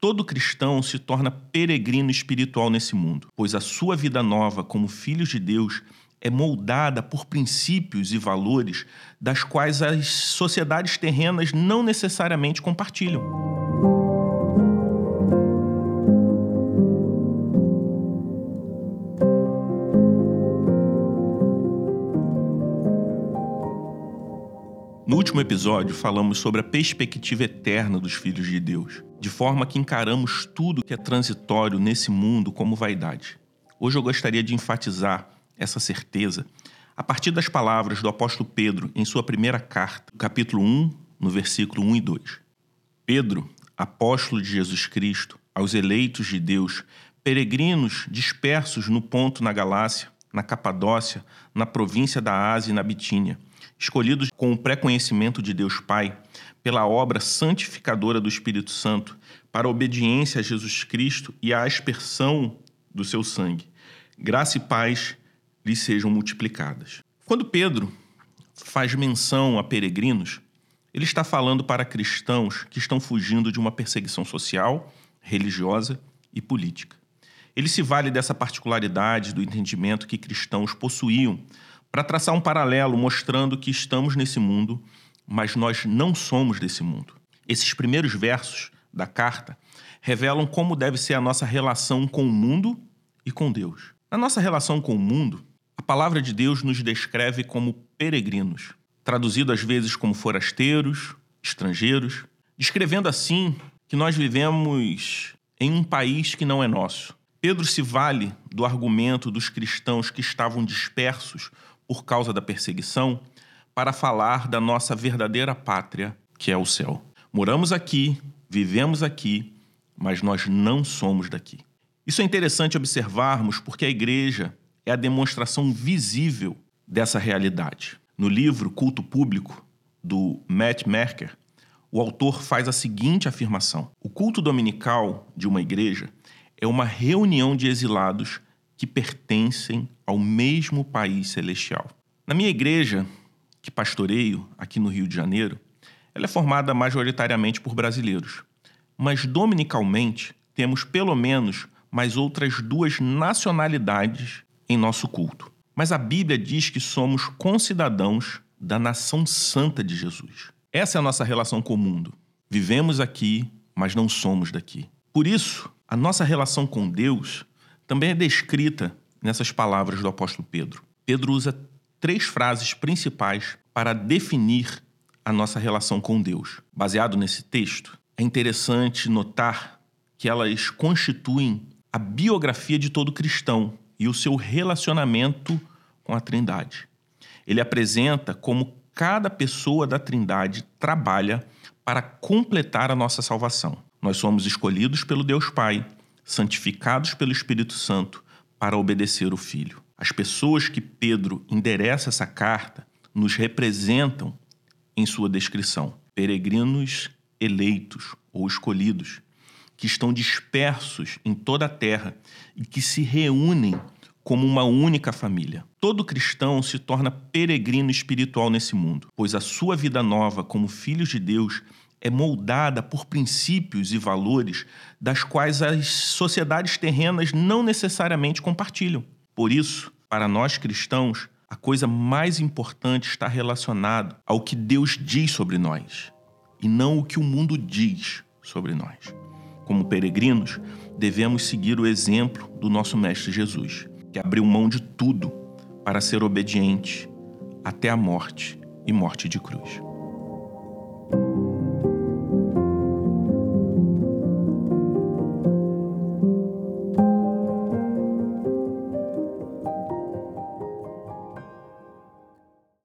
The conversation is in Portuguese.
Todo cristão se torna peregrino espiritual nesse mundo, pois a sua vida nova como filhos de Deus é moldada por princípios e valores das quais as sociedades terrenas não necessariamente compartilham. No último episódio, falamos sobre a perspectiva eterna dos filhos de Deus, de forma que encaramos tudo que é transitório nesse mundo como vaidade. Hoje eu gostaria de enfatizar essa certeza a partir das palavras do apóstolo Pedro em sua primeira carta, capítulo 1, no versículo 1 e 2. Pedro, apóstolo de Jesus Cristo, aos eleitos de Deus, peregrinos dispersos no ponto na Galácia, na Capadócia, na província da Ásia e na Bitínia, escolhidos com o pré-conhecimento de Deus Pai, pela obra santificadora do Espírito Santo, para a obediência a Jesus Cristo e a aspersão do seu sangue. Graça e paz lhes sejam multiplicadas. Quando Pedro faz menção a peregrinos, ele está falando para cristãos que estão fugindo de uma perseguição social, religiosa e política. Ele se vale dessa particularidade do entendimento que cristãos possuíam para traçar um paralelo mostrando que estamos nesse mundo, mas nós não somos desse mundo. Esses primeiros versos da carta revelam como deve ser a nossa relação com o mundo e com Deus. Na nossa relação com o mundo, a palavra de Deus nos descreve como peregrinos, traduzido às vezes como forasteiros, estrangeiros, descrevendo assim que nós vivemos em um país que não é nosso. Pedro se vale do argumento dos cristãos que estavam dispersos por causa da perseguição, para falar da nossa verdadeira pátria, que é o céu. Moramos aqui, vivemos aqui, mas nós não somos daqui. Isso é interessante observarmos porque a igreja é a demonstração visível dessa realidade. No livro Culto Público, do Matt Merker, o autor faz a seguinte afirmação: O culto dominical de uma igreja é uma reunião de exilados que pertencem ao mesmo país celestial. Na minha igreja, que pastoreio aqui no Rio de Janeiro, ela é formada majoritariamente por brasileiros, mas dominicalmente temos pelo menos mais outras duas nacionalidades em nosso culto. Mas a Bíblia diz que somos concidadãos da nação santa de Jesus. Essa é a nossa relação com o mundo. Vivemos aqui, mas não somos daqui. Por isso, a nossa relação com Deus também é descrita nessas palavras do apóstolo Pedro. Pedro usa três frases principais para definir a nossa relação com Deus. Baseado nesse texto, é interessante notar que elas constituem a biografia de todo cristão e o seu relacionamento com a Trindade. Ele apresenta como cada pessoa da Trindade trabalha para completar a nossa salvação. Nós somos escolhidos pelo Deus Pai santificados pelo Espírito Santo para obedecer o Filho. As pessoas que Pedro endereça essa carta nos representam em sua descrição. Peregrinos eleitos ou escolhidos, que estão dispersos em toda a terra e que se reúnem como uma única família. Todo cristão se torna peregrino espiritual nesse mundo, pois a sua vida nova como filhos de Deus é moldada por princípios e valores das quais as sociedades terrenas não necessariamente compartilham. Por isso, para nós cristãos, a coisa mais importante está relacionada ao que Deus diz sobre nós e não o que o mundo diz sobre nós. Como peregrinos, devemos seguir o exemplo do nosso Mestre Jesus, que abriu mão de tudo para ser obediente até a morte e morte de cruz.